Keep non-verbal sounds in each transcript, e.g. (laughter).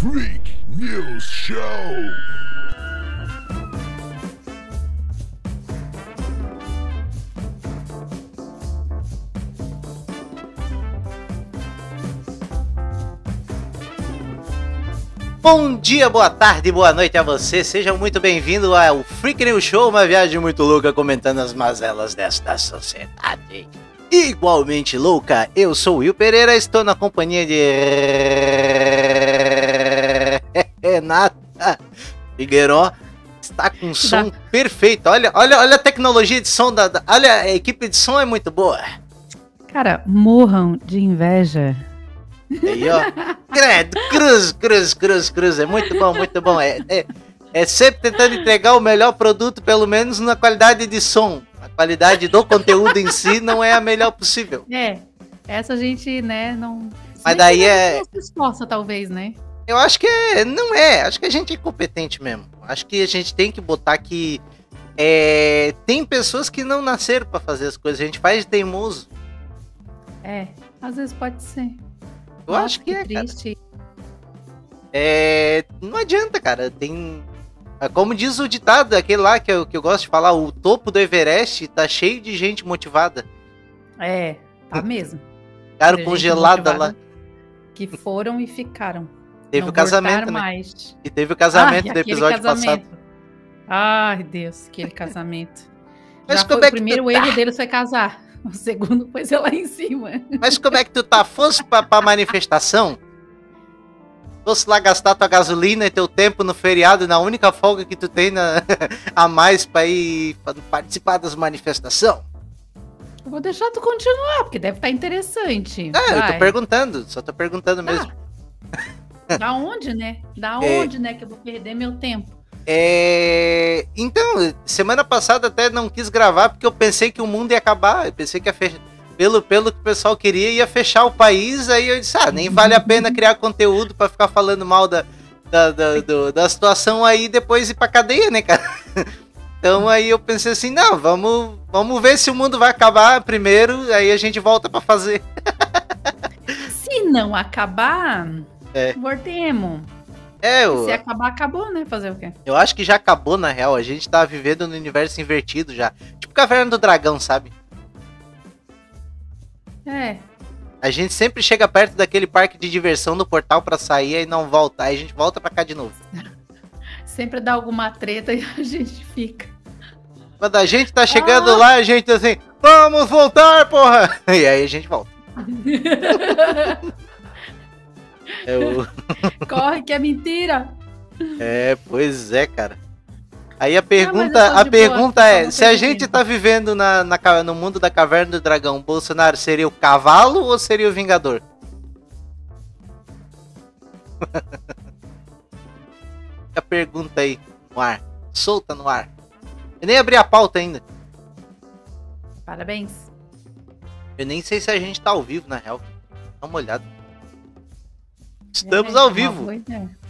Freak News Show. Bom dia, boa tarde, boa noite a você. Seja muito bem-vindo ao Freak News Show, uma viagem muito louca comentando as mazelas desta sociedade. Igualmente louca, eu sou Will Pereira, estou na companhia de Renata Figueiró. Está com som perfeito. Olha, olha, olha a tecnologia de som da, da- olha a equipe de som é muito boa. Cara, morram de inveja. Aí, ó. Credo, cruz, cruz, cruz, cruz. É muito bom, muito bom. É, é, é sempre tentando entregar o melhor produto, pelo menos na qualidade de som. A qualidade do conteúdo em si não é a melhor possível. É, essa a gente, né, não. Mas daí é- não se esforça, talvez, né? Eu acho que é, não é. Acho que a gente é competente mesmo. Acho que a gente tem que botar que é, tem pessoas que não nasceram pra fazer as coisas. A gente faz de teimoso. É, às vezes pode ser. Eu Nossa, acho que, é, cara. triste. É, não adianta, cara. Tem. é Como diz o ditado, aquele lá que eu, que eu gosto de falar, o topo do Everest tá cheio de gente motivada. É, tá mesmo. Gente congelada lá. Que foram e ficaram. Teve não o casamento, né? mais. E teve o casamento Ai, do episódio passado. casamento. Ai, Deus, aquele casamento. Mas Já como foi, é que o primeiro tu erro tá? deles foi casar. O segundo foi ser lá em cima. Mas como é que tu tá? Fosse pra, pra manifestação? Fosse lá gastar tua gasolina e teu tempo no feriado, na única folga que tu tem na- (laughs) a mais pra ir pra participar das manifestações? Eu vou deixar tu continuar, porque deve estar interessante. Ah, eu tô Vai. perguntando, só tô perguntando Tá. mesmo. Da onde, né? Da É. onde, né, que eu vou perder meu tempo? É... Então, semana passada até não quis gravar porque eu pensei que o mundo ia acabar. Eu pensei que ia fechar. Pelo, pelo que o pessoal queria, ia fechar o país. Aí eu disse: ah, nem vale a pena criar conteúdo pra ficar falando mal da, da, da, do- da situação aí e depois ir pra cadeia, né, cara? (laughs) Então aí eu pensei assim: não, vamos, vamos ver se o mundo vai acabar primeiro. Aí a gente volta pra fazer. (laughs) Se não acabar, É. É, eu, Se acabar, acabou, né? Fazer o quê? eu acho que já acabou na real. A gente tá vivendo no universo invertido já. Tipo Caverna do Dragão, sabe? É. A gente sempre chega perto daquele parque de diversão do portal pra sair e não volta. Aí a gente volta pra cá de novo. (laughs) Sempre dá alguma treta e (laughs) a gente fica. Quando a gente tá chegando Ah. lá, a gente assim, vamos voltar, porra! (laughs) E aí a gente volta. Eu- (laughs) Corre que é mentira. É, pois é, cara. Aí a eu pergunta, tô a de boa, pergunta só é, se a gente tá vivendo na, na no mundo da caverna do dragão, Bolsonaro seria o cavalo ou seria o vingador? (laughs) a pergunta aí, no ar. Solta no ar. Eu nem abri a pauta ainda. Parabéns. Eu nem sei se a gente tá ao vivo, na real. Dá uma olhada. Estamos É, ao uma vivo.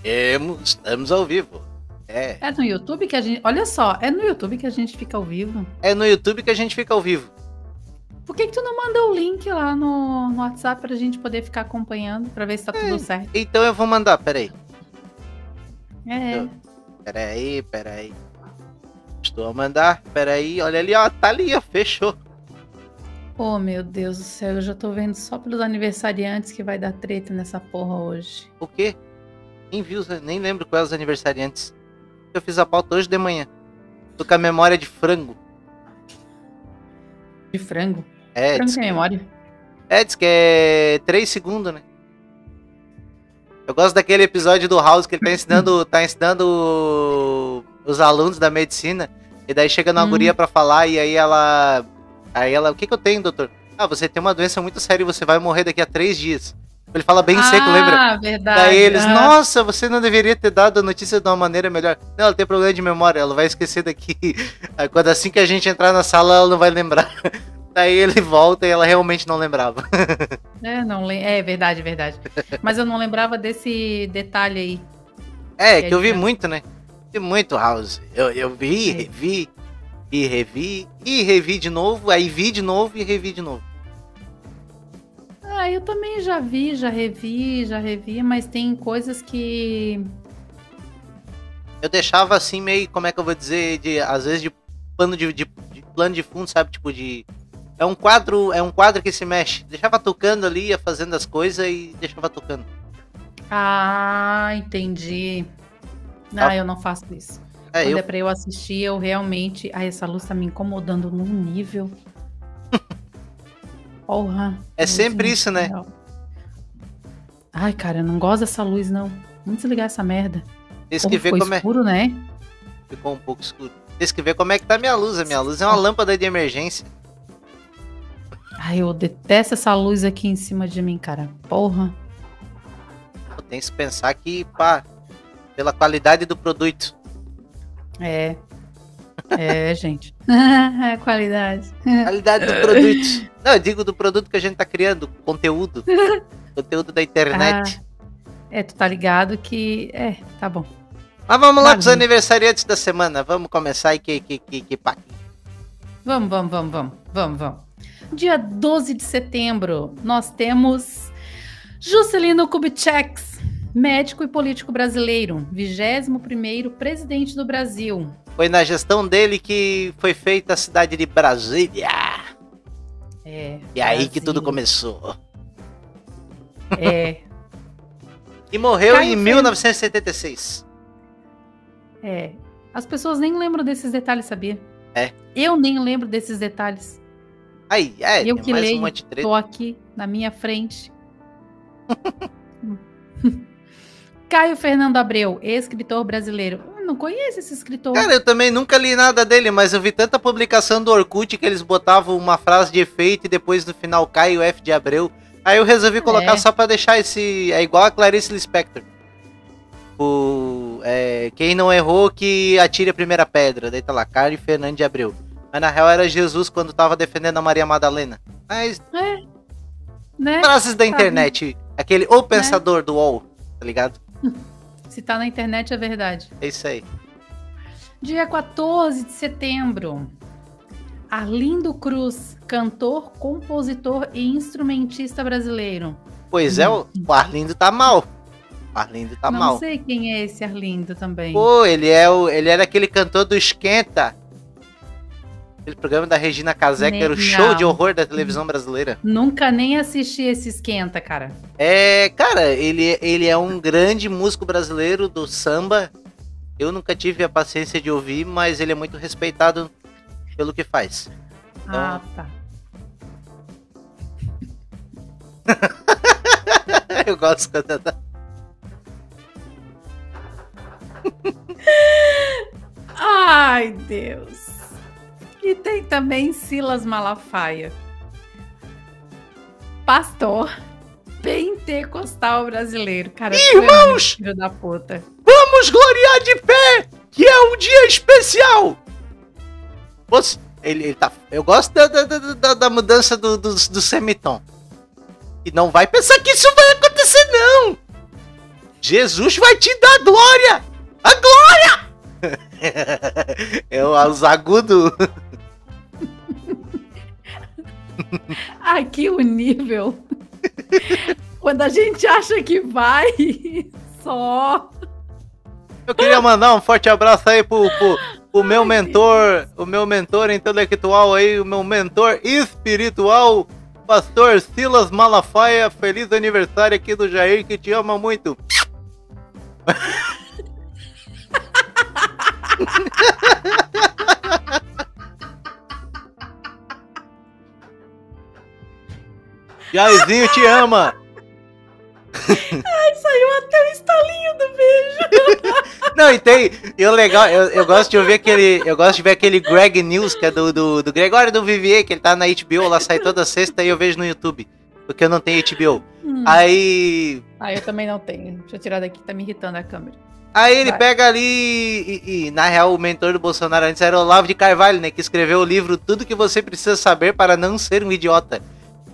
Temos- Estamos ao vivo. É. É no YouTube que a gente. Olha só, é no YouTube que a gente fica ao vivo. É no YouTube que a gente fica ao vivo. Por que, que tu não manda o link lá no, no WhatsApp pra gente poder ficar acompanhando, pra ver se tá tudo certo? Então eu vou mandar, peraí. É. Eu- Peraí, peraí. Estou a mandar, peraí. Olha ali, ó. Tá ali, ó. Fechou. Oh, meu Deus do céu, eu já tô vendo só pelos aniversariantes que vai dar treta nessa porra hoje. O quê? Nem viu, nem lembro quais os aniversariantes. Eu fiz a pauta hoje de manhã. Tô com a memória de frango. De frango. É, frango sem memória. é, diz que é 3 segundos, né? Eu gosto daquele episódio do House que ele tá ensinando, (laughs) tá ensinando os alunos da medicina. E daí chega na Hum. guria pra falar e aí ela. Aí ela, o que que eu tenho, doutor? Ah, você tem uma doença muito séria e você vai morrer daqui a três dias. Ele fala bem seco, lembra? Ah, verdade. Daí eles, ah. nossa, você não deveria ter dado a notícia de uma maneira melhor. Não, ela tem problema de memória, ela vai esquecer daqui. (laughs) Aí quando assim que a gente entrar na sala, ela não vai lembrar. (laughs) Daí ele volta e ela realmente não lembrava. (laughs) É, não, lem- é verdade, verdade. Mas eu não lembrava desse detalhe aí. É, E que eu vi né? muito, né? Vi muito House. Eu, eu vi, É. revi, e revi, e revi de novo, aí vi de novo e revi de novo. Ah, eu também já vi, já revi, já revi, mas tem coisas que. Eu deixava assim meio, como é que eu vou dizer, de às vezes de pano de, de, de plano de fundo, sabe? Tipo de. É um quadro, é um quadro que se mexe. Deixava tocando ali, ia fazendo as coisas e deixava tocando. Ah, entendi. Não, Ah. eu não faço isso. É, Quando eu é pra eu assistir, eu realmente. Ai, essa luz tá me incomodando num nível. (laughs) Porra. É sempre isso, né? Ai, cara, eu não gosto dessa luz, não. Vamos desligar essa merda. Tens Como que como é. escuro, né? Ficou um pouco escuro. Tens que ver como é que tá minha luz. A minha luz é uma lâmpada de emergência. Ai, eu detesto essa luz aqui em cima de mim, cara. Porra. Tem que pensar que, pá, pela qualidade do produto. É. É, gente. (laughs) É qualidade. Qualidade do produto. Não, eu digo do produto que a gente tá criando, conteúdo. (laughs) conteúdo da internet. É, tu tá ligado que. É, tá bom. Mas vamos lá com os Bagulho. aniversariantes da semana. Vamos começar aí que, que, que, que pá. Vamos, vamos, vamos, vamos, vamos, vamos. Dia 12 de setembro, nós temos Juscelino Kubitschek, médico e político brasileiro, 21º presidente do Brasil. Foi na gestão dele que foi feita a cidade de Brasília. É, E aí que tudo começou. É, (laughs) E morreu Caio em Fernandes. 1976. é. As pessoas nem lembram desses detalhes, sabia? É. Eu nem lembro desses detalhes. Aí, é, Eu que leio, um monte de treta. Tô aqui na minha frente. (laughs) Caio Fernando Abreu, escritor brasileiro. Eu não conheço esse escritor. Cara, eu também nunca li nada dele, mas eu vi tanta publicação do Orkut que eles botavam uma frase de efeito e depois no final Caio F de Abreu. Aí eu resolvi colocar É. só pra deixar esse. É igual a Clarice Lispector. O, é, quem não errou que atire a primeira pedra. Daí tá lá, Caio Fernando de Abreu. Mas na real era Jesus quando tava defendendo a Maria Madalena. Mas né? frases da internet. Aquele o pensador do UOL, tá ligado? (laughs) Se tá na internet é verdade. É isso aí. Dia 14 de setembro. Arlindo Cruz, cantor, compositor e instrumentista brasileiro. Pois é, o Arlindo tá mal. O Arlindo tá não mal. sei quem é esse Arlindo também. Pô, ele é o, ele era aquele cantor do Esquenta. Aquele programa da Regina Casé, que era o show de horror da televisão brasileira. Nunca nem assisti esse esquenta, cara. É, cara, ele, ele é um grande músico brasileiro do samba. Eu nunca tive a paciência de ouvir, mas ele é muito respeitado pelo que faz. Ah, tá. (laughs) Eu gosto quando tá- (laughs) Ai, Deus. E tem também Silas Malafaia. Pastor pentecostal brasileiro. Cara, é Irmãos! Filho da puta. Vamos gloriar de pé, que é um dia especial. Você, ele, ele tá, eu gosto da, da, da- da- da mudança do, do, do semitom. E não vai pensar que isso vai acontecer, não. Jesus vai te dar glória. A glória. (laughs) é os agudos. (laughs) Aqui o nível. Quando a gente acha que vai, (laughs) só. Eu queria mandar um forte abraço aí pro, pro, pro meu mentor, o meu mentor intelectual aí, o meu mentor espiritual, pastor Silas Malafaia. Feliz aniversário aqui do Jair, que te ama muito. (laughs) Jairzinho te ama. Saiu até o estalinho do beijo. Não, e tem. E o legal, eu, eu gosto de ouvir aquele. Eu gosto de ver aquele Greg News, que é do, do, do Gregório do Vivier, que ele tá na HBO, lá sai toda sexta e eu vejo no YouTube. Porque eu não tenho HBO. Hum. Aí. Ah, eu também não tenho. Deixa eu tirar daqui, tá me irritando a câmera. Aí ele Vai. pega ali e, e, na real, o mentor do Bolsonaro antes era o Olavo de Carvalho, né? Que escreveu o livro Tudo que você precisa saber para não ser um idiota.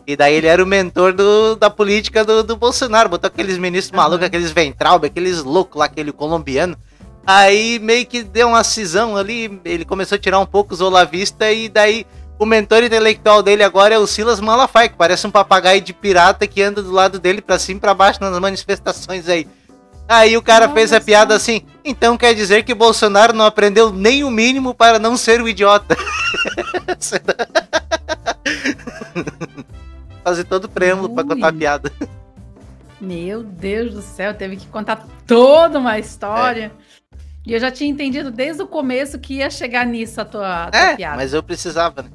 E daí ele era o mentor do, da política do, do Bolsonaro. Botou aqueles ministros malucos, aqueles Ventralbe, aqueles loucos lá, aquele colombiano. Aí meio que deu uma cisão ali, ele começou a tirar um pouco os olavistas e daí o mentor intelectual dele agora é o Silas Malafaia, que parece um papagaio de pirata que anda do lado dele pra cima e pra baixo nas manifestações aí. Aí o cara Olha fez a piada assim, então quer dizer que Bolsonaro não aprendeu nem o mínimo para não ser o idiota. (laughs) (laughs) Fazer todo o preâmbulo pra contar a piada. Meu Deus do céu, teve que contar toda uma história. E eu já tinha entendido desde o começo que ia chegar nisso a tua, a tua É, piada. mas eu precisava, né?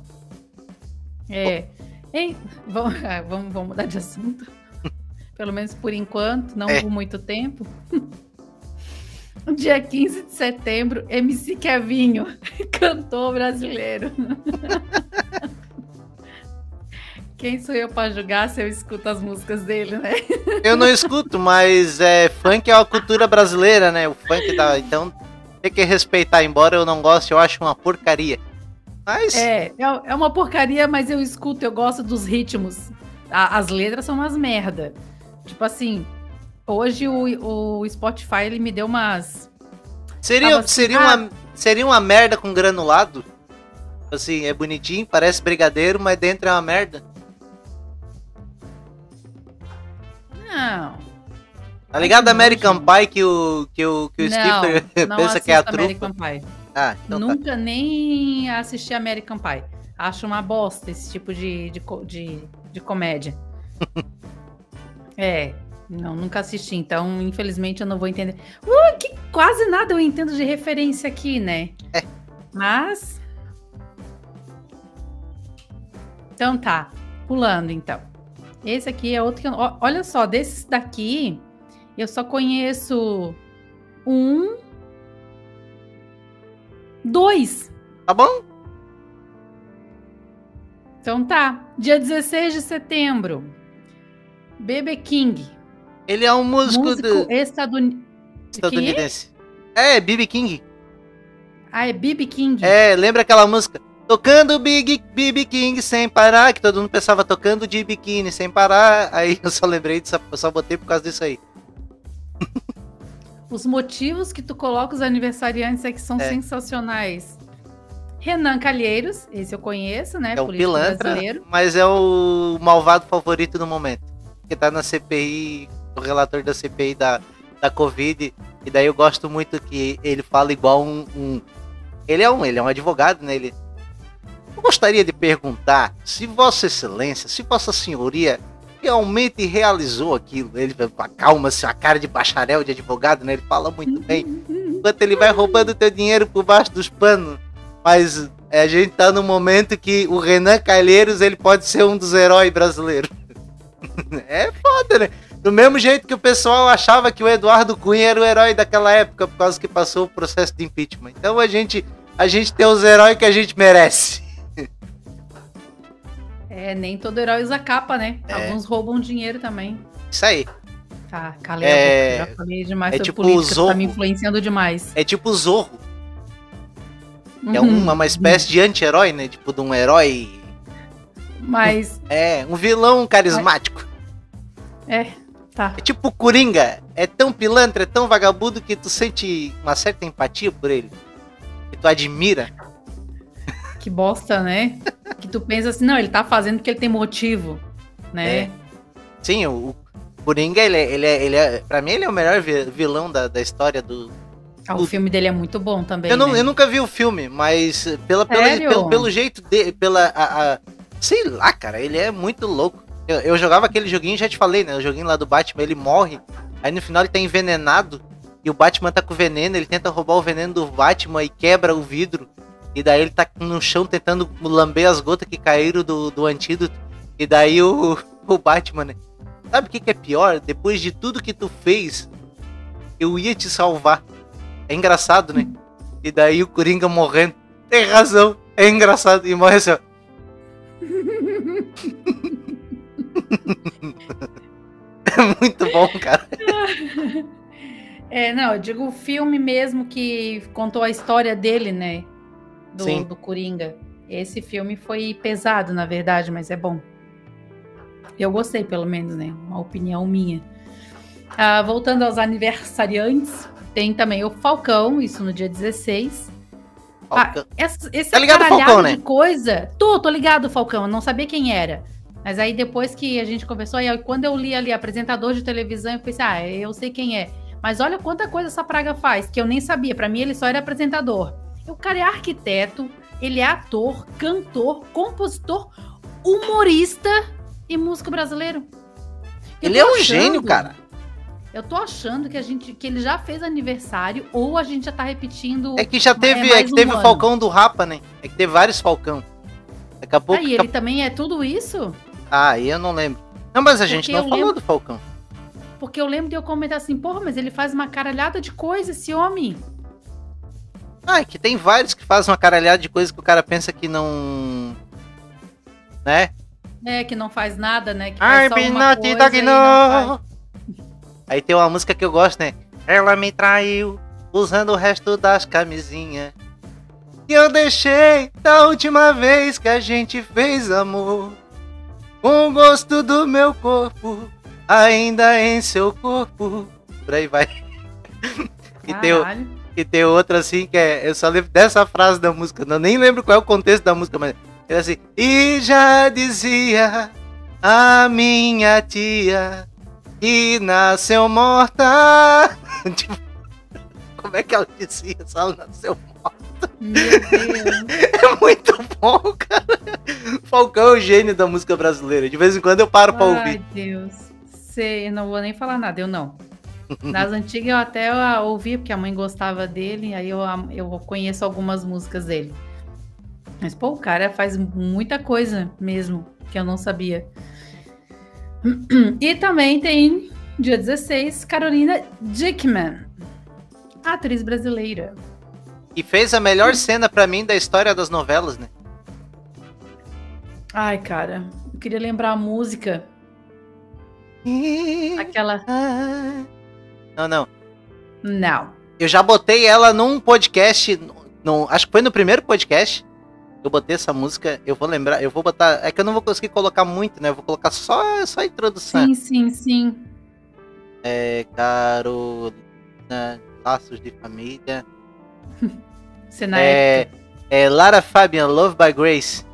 É. Hein? Vamos, (laughs) ah, vamos, vamos mudar de assunto. (laughs) Pelo menos por enquanto, não É. por muito tempo. (laughs) Dia 15 de setembro, MC Kevinho, cantor brasileiro. Quem sou eu pra julgar se eu escuto as músicas dele, né? (laughs) Eu não escuto, mas é, funk é uma cultura brasileira, né? O funk da. Então tem que respeitar, embora eu não goste, eu acho uma porcaria. Mas É, é, é uma porcaria, mas eu escuto, eu gosto dos ritmos. A- as letras são umas merda. Tipo assim, hoje o, o Spotify ele me deu umas. seria, tava assim, seria, ah. uma, seria uma merda com granulado. Assim, é bonitinho, parece brigadeiro, mas dentro é uma merda. Não. Tá ligado American. Pie que o, que o, que o não (laughs) pensa que é a assisto trufa? American Pie. Ah, então tá. Nunca nem assisti American Pie. Acho uma bosta esse tipo de, de, de, de comédia. (laughs) é, não, nunca assisti, então infelizmente eu não vou entender. Uh, que quase nada eu entendo de referência aqui, né? É. Mas. Então tá, pulando então. Esse aqui é outro que eu. Olha só, desses daqui, eu só conheço um. Dois. Tá bom? Então tá. Dia 16 de setembro. BB King. Ele é um músico, músico do- estaduni- estadunidense. É, B.B. King. Ah, é BB King. É, lembra aquela música? Tocando Big BB King sem parar, que todo mundo pensava tocando de biquíni sem parar. Aí eu só lembrei disso, eu só botei por causa disso aí. (laughs) Os motivos que tu coloca os aniversariantes é que são É. sensacionais. Renan Calheiros, esse eu conheço, né? É o político pilantra, brasileiro. mas é o malvado favorito no momento. Que tá na CPI, o relator da CPI da, da Covid. E daí eu gosto muito que ele fala igual um. um- ele é um, ele é um advogado, né? Ele. Eu gostaria de perguntar se Vossa Excelência, se Vossa Senhoria realmente realizou aquilo. Ele com a calma, assim, a cara de bacharel de advogado, né? Ele fala muito bem. Enquanto ele vai roubando teu dinheiro por baixo dos panos. Mas é, a gente tá no momento que o Renan Calheiros ele pode ser um dos heróis brasileiros. (laughs) é foda, né? Do mesmo jeito que o pessoal achava que o Eduardo Cunha era o herói daquela época por causa que passou o processo de impeachment. Então a gente, a gente tem os heróis que a gente merece. É, nem todo herói usa capa, né? É. Alguns roubam dinheiro também. Isso aí. Tá, calei É, a boca. Já falei demais é sobre tipo política, o tu tá me Zorro. influenciando demais. É tipo o Zorro. É Uhum. uma, uma espécie de anti-herói, né? Tipo de um herói. Mas, É, um vilão carismático. é, tá. É tipo o Coringa. É tão pilantra, é tão vagabundo que tu sente uma certa empatia por ele. Que tu admira. Que bosta, né? que tu pensa assim, não, ele tá fazendo porque ele tem motivo, né? É. Sim, o, o Coringa, ele é, ele, é, ele é. Pra mim, ele é o melhor vi- vilão da, da história do. Ah, o filme dele é muito bom também, Eu, não, né? eu nunca vi o filme, mas pela, pela, pelo, pelo jeito dele, pela. A, a- sei lá, cara, ele é muito louco. Eu, eu jogava aquele joguinho, já te falei, né? O joguinho lá do Batman, ele morre. Aí no final ele tá envenenado. E o Batman tá com veneno, ele tenta roubar o veneno do Batman e quebra o vidro. E daí ele tá no chão tentando lamber as gotas que caíram do, do antídoto. E daí o, (laughs) o Batman, né? Sabe o que, que é pior? Depois de tudo que tu fez, eu ia te salvar. É engraçado, né? E daí o Coringa morrendo. Tem razão, é engraçado. E morre assim, ó. (laughs) É muito bom, cara. É, não, eu digo o filme mesmo que contou a história dele, né? Do, do Coringa. Esse filme foi pesado, na verdade, mas é bom. Eu gostei, pelo menos, né? Uma opinião minha. Ah, voltando aos aniversariantes, tem também o Falcão, isso no dia 16. Falcão. Essa- esse Tá ligado, Falcão, né? de coisa. Tô, tô ligado, Falcão. Eu não sabia quem era. Mas aí depois que a gente conversou, aí quando eu li ali apresentador de televisão, eu pensei, ah, eu sei quem é. Mas olha quanta coisa essa praga faz, que eu nem sabia. Pra mim ele só era apresentador. O cara é arquiteto, ele é ator, cantor, compositor, humorista e músico brasileiro. Eu Ele é um achando- gênio, cara. Eu tô achando que a gente que ele já fez aniversário ou a gente já tá repetindo. É que já teve, é, mais que um teve o. Falcão do Rapa, né? É que teve vários Falcão. Daqui a pouco. Aí ele também é tudo isso? Ah, eu não lembro. Não, mas a gente Porque não falou lembro- do Falcão. Porque eu lembro de eu comentar assim, porra, mas ele faz uma caralhada de coisa, esse homem. Ah, é que tem vários que fazem uma caralhada de coisa que o cara pensa que não. Né? É, que não faz nada, né? Que faz Pinati coisa e não. Aí tem uma música que eu gosto, né? Ela me traiu usando o resto das camisinhas. E eu deixei da última vez que a gente fez amor. Com o gosto do meu corpo, ainda em seu corpo. Por aí vai. (laughs) E tem, o- Caralho. e tem outra assim que é. Eu só lembro dessa frase da música. Eu nem lembro qual é o contexto da música, mas é assim. E já dizia a minha tia que nasceu morta. (laughs) tipo, como é que ela dizia se ela nasceu morta? Meu (laughs) Deus. É muito bom, cara. Falcão é o gênio da música brasileira. De vez em quando eu paro pra Ai, ouvir. Deus. Sei, eu não vou nem falar nada, eu não. Das antigas eu até ah, ouvi, porque a mãe gostava dele, aí eu, eu conheço algumas músicas dele. Mas, pô, o cara faz muita coisa mesmo, que eu não sabia. E também tem, dia 16, Carolina Dickman, atriz brasileira. E fez a melhor cena pra mim da história das novelas, né? Ai, cara, eu queria lembrar a música, aquela... Não, não. Não. Eu já botei ela num podcast. no- acho que foi no primeiro podcast. Eu botei essa música. Eu vou lembrar. Eu vou botar. É que eu não vou conseguir colocar muito, né? Eu vou colocar só, só a introdução. Sim, sim, sim. É, Carolina. Laços de família. (laughs) Você na época. É, é Lara Fabian, Love by Grace.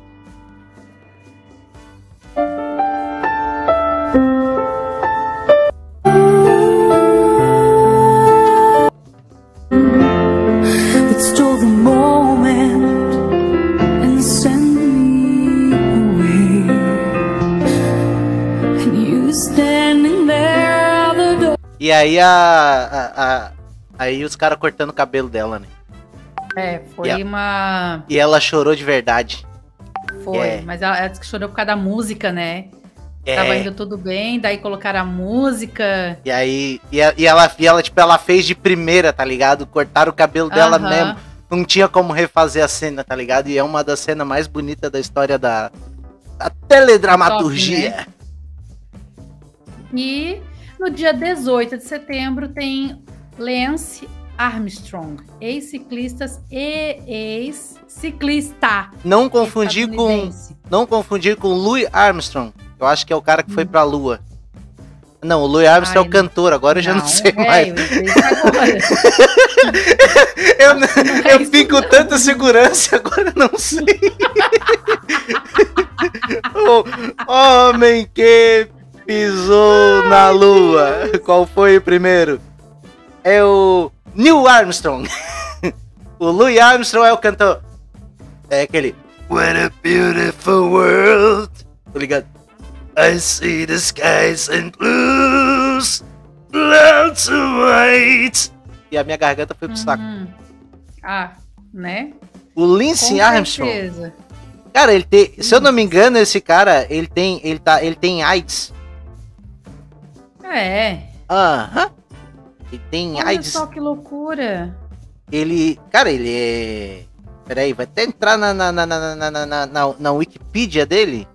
E aí a. a- a- aí os caras cortando o cabelo dela, né? É, foi Yeah. uma. E ela chorou de verdade. Foi, É. mas ela, ela chorou por causa da música, né? É. Tava indo tudo bem, daí colocaram a música. E aí, e, a- e ela, e ela, tipo, ela fez de primeira, tá ligado? Cortaram o cabelo dela Aham. mesmo. Não tinha como refazer a cena, tá ligado? E é uma das cenas mais bonitas da história da, da teledramaturgia. E no dia 18 de setembro tem Lance Armstrong, ex-ciclistas e ex-ciclista. Não confundir com, não confundir com Louis Armstrong. Eu acho que é o cara que foi pra lua. Não, o Louis Armstrong é Ai, o cantor, agora eu já não, sei é, mais. (laughs) eu. Eu, não é eu fico com tanta segurança, agora eu não sei. (laughs) (laughs) o homem que pisou na lua. Qual foi o primeiro? É o Neil Armstrong. (laughs) o Louis Armstrong é o cantor. É aquele. What a beautiful world. Tá ligado? I see the skies and blues, clouds white. E a minha garganta foi pro saco. Uhum. Ah, né? O Lindsay Com Armstrong. Cara, ele tem, se eu não me engano, esse cara, ele tem, ele tá, ele tem AIDS. É. Aham. Ele tem Olha AIDS. só que loucura. Ele, cara, ele é Peraí, vai até entrar na na, na, na, na, na, na, na, na Wikipedia dele.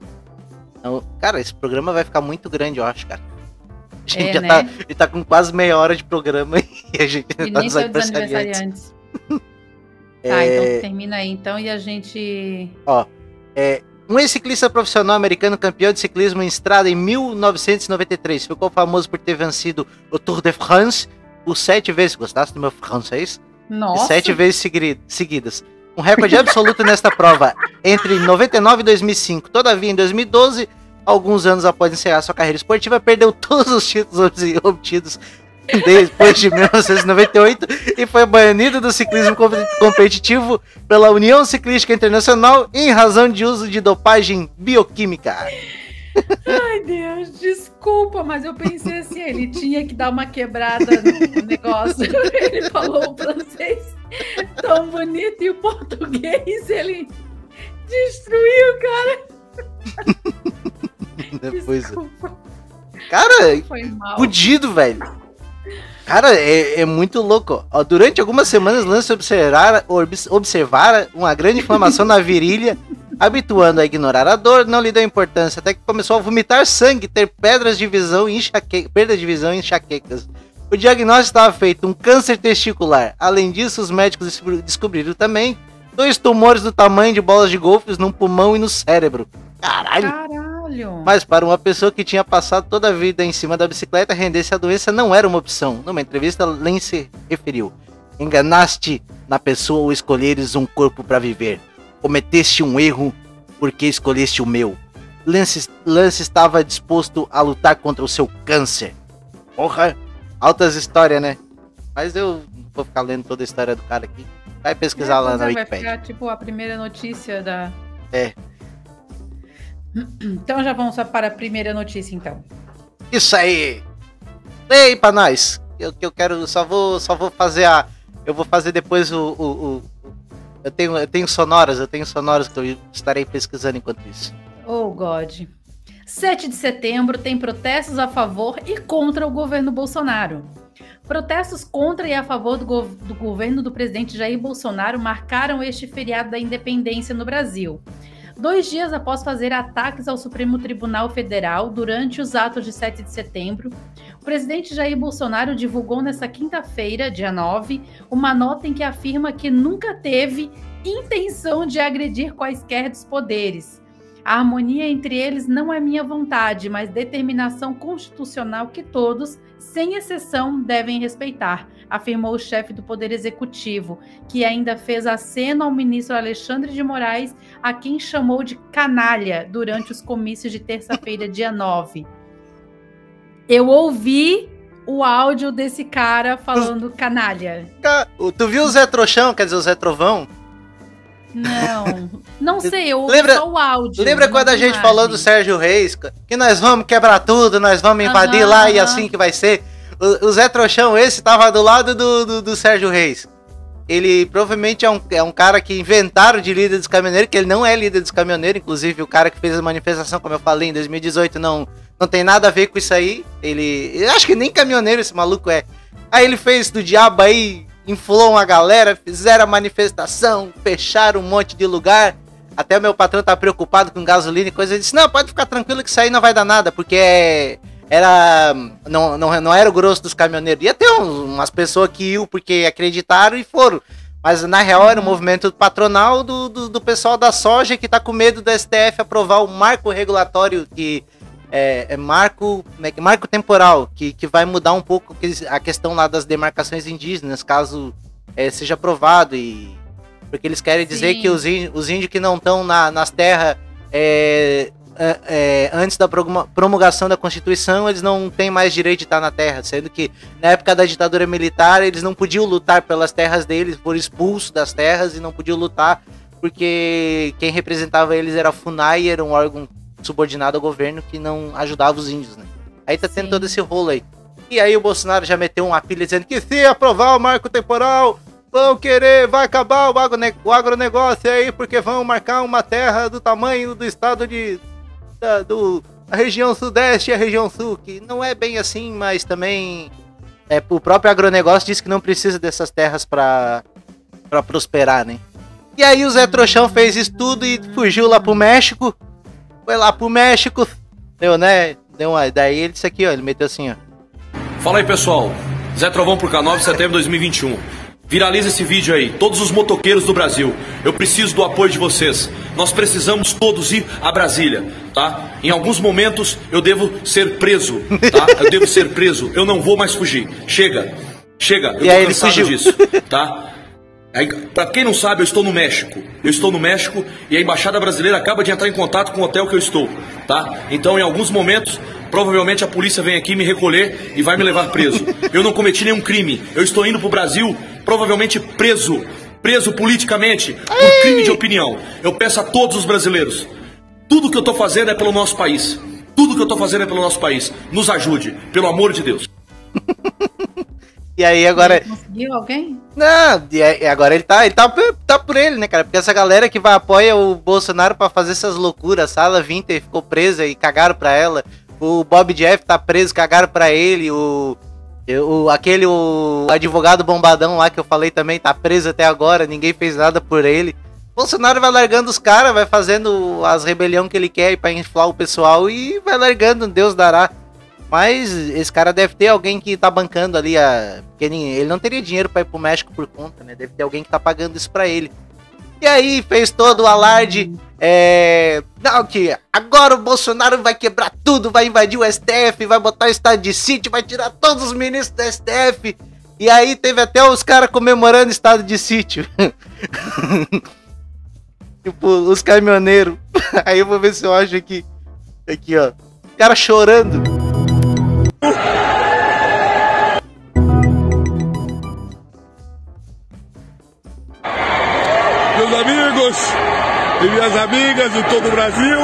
Não, Cara, esse programa vai ficar muito grande, eu acho, cara. A gente É, já né? tá, ele tá com quase meia hora de programa (laughs) e a gente E tá nem foi dos aniversariantes. Tá, (laughs) É, então termina aí então e a gente. É, um ex-ciclista profissional americano campeão de ciclismo em estrada em 1993. Ficou famoso por ter vencido o Tour de France por sete vezes. Gostasse do meu francês? Nossa! Sete vezes segui- seguidas. um recorde absoluto nesta prova entre 99 e 2005. Todavia, em 2012, alguns anos após encerrar sua carreira esportiva, perdeu todos os títulos obti- obtidos depois de 1998 e foi banido do ciclismo com- competitivo pela União Ciclística Internacional em razão de uso de dopagem bioquímica. Ai, Deus, desculpa, mas eu pensei assim, ele tinha que dar uma quebrada no negócio. Ele falou o francês tão bonito e o português ele destruiu, cara. Depois, Desculpa, cara, fudido, velho. Cara, é, é muito louco. Ó, durante algumas semanas, Lance observara, obs- observara uma grande inflamação na virilha, (laughs) habituando a ignorar a dor, não lhe deu importância, até que começou a vomitar sangue, ter pedras de visão e enxaque... perda de visão e enxaquecas. O diagnóstico estava feito um câncer testicular. Além disso, os médicos descobri- descobriram também dois tumores do tamanho de bolas de golfes no pulmão e no cérebro. Caralho! Caralho. Mas para uma pessoa que tinha passado toda a vida em cima da bicicleta, render-se à doença não era uma opção. Numa entrevista, Lance referiu: Enganaste na pessoa ao escolheres um corpo para viver. Cometeste um erro porque escolheste o meu. Lance, Lance estava disposto a lutar contra o seu câncer. Porra, altas histórias, né? Mas eu vou ficar lendo toda a história do cara aqui. Vai pesquisar lá Pois na é, vai Wikipedia. ficar tipo a primeira notícia da. É. Então já vamos para a primeira notícia, então. Isso aí! Aí pra nós. Eu, que eu quero. Só vou, só vou fazer a. Eu vou fazer depois o. o, o- eu, tenho, eu tenho sonoras, eu tenho sonoras que eu estarei pesquisando enquanto isso. Oh, God. 7 de setembro tem protestos a favor e contra o governo Bolsonaro. Protestos contra e a favor do, gov- do governo do presidente Jair Bolsonaro marcaram este feriado da independência no Brasil. Dois dias após fazer ataques ao Supremo Tribunal Federal durante os atos de 7 de setembro, o presidente Jair Bolsonaro divulgou nesta quinta-feira, dia 9, uma nota em que afirma que nunca teve intenção de agredir quaisquer dos poderes. A harmonia entre eles não é minha vontade, mas determinação constitucional que todos, sem exceção, devem respeitar, afirmou o chefe do Poder Executivo, que ainda fez aceno ao ministro Alexandre de Moraes, a quem chamou de canalha durante os comícios de terça-feira, dia 9. Eu ouvi o áudio desse cara falando canalha. Ca- Tu viu o Zé Trouxão, quer dizer, o Zé Trovão? Não, não sei, eu ouvi Lembra- só o áudio. Lembra quando a gente falou do Sérgio Reis? Que nós vamos quebrar tudo, nós vamos invadir Aham, lá e assim que vai ser. O, o Zé Trouxão, esse, tava do lado do, do, do Sérgio Reis. Ele provavelmente é um, é um cara que inventaram de líder dos caminhoneiros, que ele não é líder dos caminhoneiros. Inclusive, o cara que fez a manifestação, como eu falei, em 2018, não, não tem nada a ver com isso aí. Ele. Eu acho que nem caminhoneiro esse maluco é. Aí ele fez do diabo aí, inflou uma galera, fizeram a manifestação, fecharam um monte de lugar. Até o meu patrão tá preocupado com gasolina e coisa. Ele disse: Não, pode ficar tranquilo que isso aí não vai dar nada, porque. Era. Não, não, não era o grosso dos caminhoneiros. Ia ter umas pessoas que iam porque acreditaram e foram. Mas na real era o movimento patronal do, do, do pessoal da soja que tá com medo do STF aprovar o marco regulatório que. É, é marco, é marco temporal, que, que vai mudar um pouco a questão lá das demarcações indígenas, caso é, seja aprovado. E, porque eles querem dizer Sim. que os índios, os índios que não estão na, nas terras é, antes da promulga- promulgação da Constituição, eles não têm mais direito de estar na terra, sendo que na época da ditadura militar eles não podiam lutar pelas terras deles, foram expulsos das terras e não podiam lutar porque quem representava eles era a FUNAI, era um órgão subordinado ao governo que não ajudava os índios, né? Aí tá tendo Sim. todo esse rolo aí. E aí o Bolsonaro já meteu uma pilha dizendo que se aprovar o marco temporal, vão querer, vai acabar o, agrone- o agronegócio aí, porque vão marcar uma terra do tamanho do estado de. Da, do, a região sudeste e a região sul, que não é bem assim, mas também. É, o próprio agronegócio diz que não precisa dessas terras para pra prosperar, né? E aí o Zé Trouxão fez isso tudo e fugiu lá pro México. Foi lá pro México. Deu, né? Deu uma. Daí ele disse aqui, ó. Ele meteu assim, ó. Fala aí pessoal, Zé Trovão por K9 de setembro de 2021. Viraliza esse vídeo aí, todos os motoqueiros do Brasil. Eu preciso do apoio de vocês. Nós precisamos todos ir a Brasília, tá? Em alguns momentos eu devo ser preso, tá? Eu devo ser preso. Eu não vou mais fugir. Chega, chega. Eu E tô cansado fugiu. disso, tá? Pra quem não sabe, eu estou no México. Eu estou no México e a embaixada brasileira acaba de entrar em contato com o hotel que eu estou, tá? Então, em alguns momentos, provavelmente a polícia vem aqui me recolher e vai me levar preso. (laughs) Eu não cometi nenhum crime. Eu estou indo pro Brasil, provavelmente preso, preso politicamente por crime de opinião. Eu peço a todos os brasileiros, tudo que eu estou fazendo é pelo nosso país. Tudo que eu estou fazendo é pelo nosso país. Nos ajude, pelo amor de Deus. (laughs) E aí agora. Conseguiu alguém? Não, e agora ele tá, ele tá, por- tá por ele, né, cara? Porque essa galera que vai apoia o Bolsonaro pra fazer essas loucuras, a Sala Winter ficou presa e cagaram pra ela. O Bob Jeff tá preso, cagaram pra ele. O, o aquele o advogado bombadão lá que eu falei também tá preso até agora, ninguém fez nada por ele. Bolsonaro vai largando os caras, vai fazendo as rebelião que ele quer pra inflar o pessoal e vai largando, Deus dará. Mas esse cara deve ter alguém que tá bancando ali a. Porque ele não teria dinheiro pra ir pro México por conta, né? Deve ter alguém que tá pagando isso pra ele. E aí fez todo o alarde. É. Não, que agora o Bolsonaro vai quebrar tudo, vai invadir o STF, vai botar o estado de sítio, vai tirar todos os ministros do STF. E aí teve até os caras comemorando estado de sítio. (laughs) tipo, os caminhoneiros. (laughs) Aí eu vou ver se eu acho aqui. Aqui, ó. O cara chorando. Minhas amigas de todo o Brasil,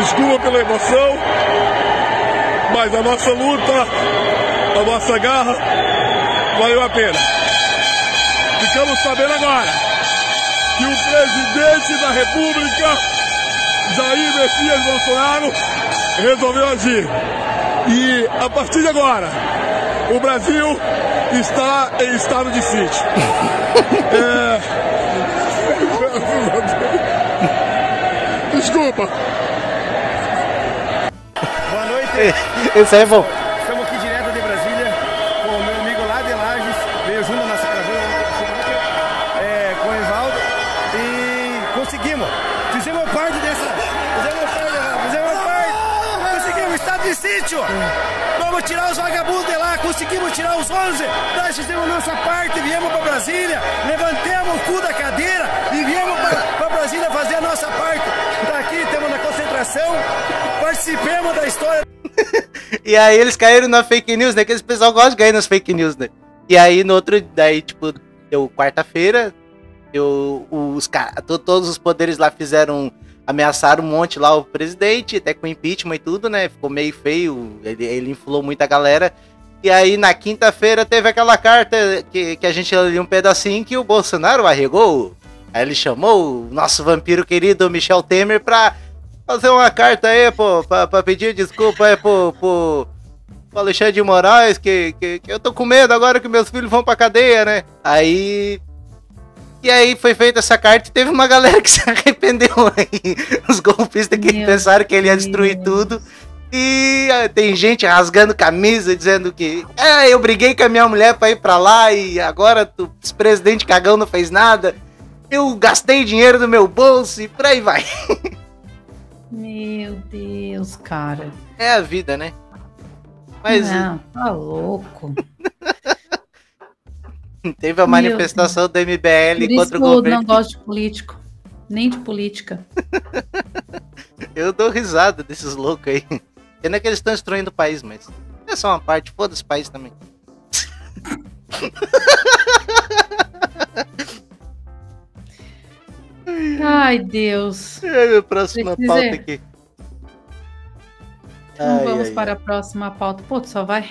desculpa pela emoção, mas a nossa luta, a nossa garra, valeu a pena. Ficamos sabendo agora que o presidente da República, Jair Messias Bolsonaro, resolveu agir. E a partir de agora, o Brasil está em estado de sítio. (laughs) É... Desculpa. Boa noite, Esse é bom. Conseguimos tirar os 11. Nós fizemos nossa parte, viemos para Brasília, levantemos o cu da cadeira e viemos para Brasília fazer a nossa parte. Tá aqui, estamos na concentração, participemos da história. (laughs) E aí eles caíram na fake news, né? Que esse pessoal gosta de cair nas fake news, né? E aí no outro, daí, tipo, deu quarta-feira, deu os caras, todos os poderes lá fizeram, ameaçaram um monte lá o presidente, até com impeachment e tudo, né? Ficou meio feio, ele, ele inflou muita galera. E aí na quinta-feira teve aquela carta que, que a gente leu um pedacinho que o Bolsonaro arregou. Aí ele chamou o nosso vampiro querido Michel Temer pra fazer uma carta aí, pô, pra, pra pedir desculpa aí pro, pro, pro Alexandre de Moraes, que, que, que eu tô com medo agora que meus filhos vão pra cadeia, né? Aí. E aí foi feita essa carta e teve uma galera que (laughs) se arrependeu aí. Os golpistas que Meu pensaram que ele ia destruir Deus. tudo. E ah, tem gente rasgando camisa, dizendo que é, eu briguei com a minha mulher pra ir pra lá e agora tu, esse presidente cagão não fez nada. Eu gastei dinheiro do meu bolso e por aí vai. (laughs) Meu Deus, cara. É a vida, né? Mas Não, tá louco. (laughs) teve a Meu manifestação do MBL Por contra o eu governo. não gosto de político. Nem de política. (laughs) Eu dou risada desses loucos aí. Pena que eles estão destruindo o país, mas é só uma parte. Foda-se o país também. Ai, Deus. (laughs) É a próxima pauta aqui. Então Ai, vamos ai, para a próxima pauta. Pô, tu só vai.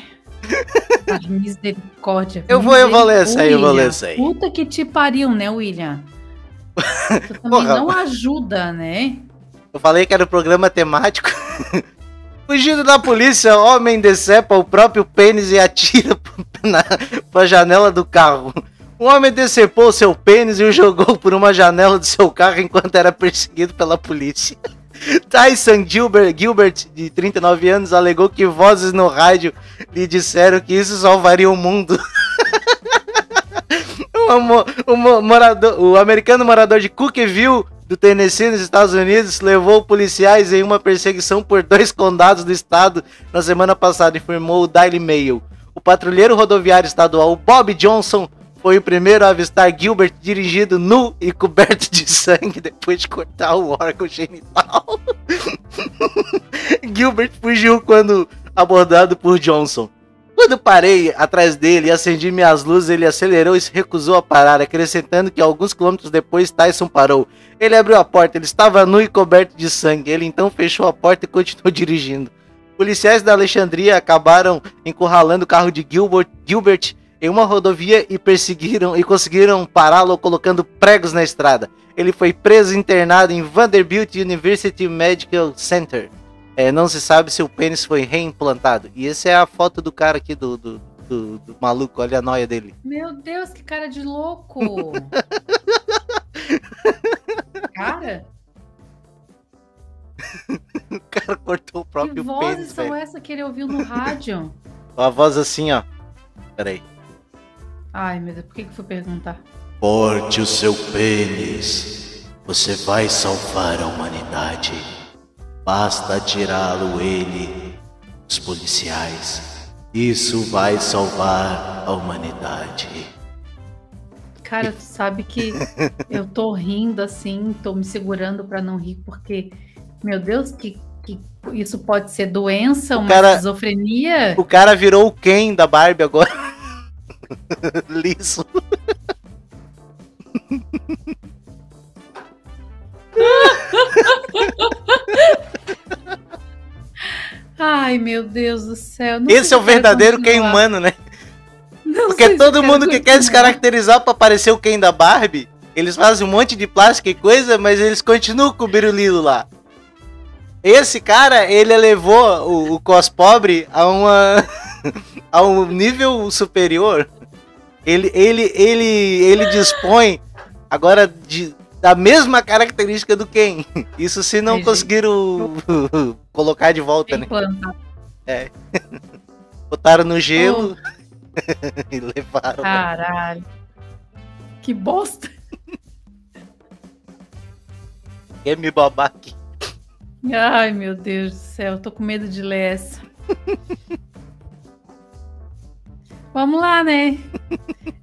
Ai, misericórdia. Eu vou- eu vou ler essa aí, eu vou ler essa aí. Puta que te pariu, né, William? (laughs) Tu também Porra. não ajuda, né? Eu falei que era um programa temático. (laughs) Fugindo da polícia, homem decepa o próprio pênis e atira (laughs) na, pra janela do carro. O homem decepou seu pênis e o jogou por uma janela do seu carro enquanto era perseguido pela polícia. (laughs) Tyson Gilbert, Gilbert, de 39 anos, alegou que vozes no rádio lhe disseram que isso salvaria o mundo. (laughs) O, o mo- morador, o americano morador de Cookeville, do Tennessee, nos Estados Unidos, levou policiais em uma perseguição por dois condados do estado na semana passada, informou o Daily Mail. O patrulheiro rodoviário estadual Bob Johnson foi o primeiro a avistar Gilbert dirigindo nu e coberto de sangue (laughs) depois de cortar o órgão genital. (laughs) Gilbert fugiu quando abordado por Johnson. Quando parei atrás dele e acendi minhas luzes, ele acelerou e se recusou a parar, acrescentando que alguns quilômetros depois Tyson parou. Ele abriu a porta, ele estava nu e coberto de sangue. Ele então fechou a porta e continuou (laughs) dirigindo. Policiais da Alexandria acabaram encurralando o carro de Gilbert, Gilbert em uma rodovia e perseguiram e conseguiram pará-lo colocando pregos na estrada. Ele foi preso e internado em Vanderbilt University Medical Center. É, não se sabe se o pênis foi reimplantado. E essa é a foto do cara aqui, do, do, do, do maluco, olha a noia dele. Meu Deus, que cara de louco! (laughs) cara, O cara cortou o que próprio vozes pênis, são velho. essas que ele ouviu no rádio? A voz assim, ó. Peraí. Ai, meu Deus, por que que fui perguntar? Corte o seu pênis. Você vai salvar a humanidade. Basta tirá-lo ele, os policiais. Isso vai salvar a humanidade. Cara, tu sabe que (laughs) eu tô rindo assim, tô me segurando pra não rir, porque, meu Deus, que, que isso pode ser doença, uma cara- esquizofrenia? O cara virou o Ken da Barbie agora. (laughs) Liso. Ai, meu Deus do céu. não Esse é o verdadeiro Ken continuar. humano, né? (laughs) Não Porque todo mundo que quer se continuar. caracterizar pra parecer o Ken da Barbie, eles fazem um monte de plástico e coisa, mas eles continuam com o birulilo lá. Esse cara, ele elevou o, o cos pobre a uma (laughs) a um nível superior. Ele ele ele ele dispõe agora de da mesma característica do Ken. (laughs) Isso se não gente. conseguiram (laughs) colocar de volta, né? Implanta. (laughs) Botaram no gelo e levaram. Caralho. Que bosta. Quer me babar aqui. Ai, meu Deus do céu, tô com medo de ler essa. Vamos lá, né?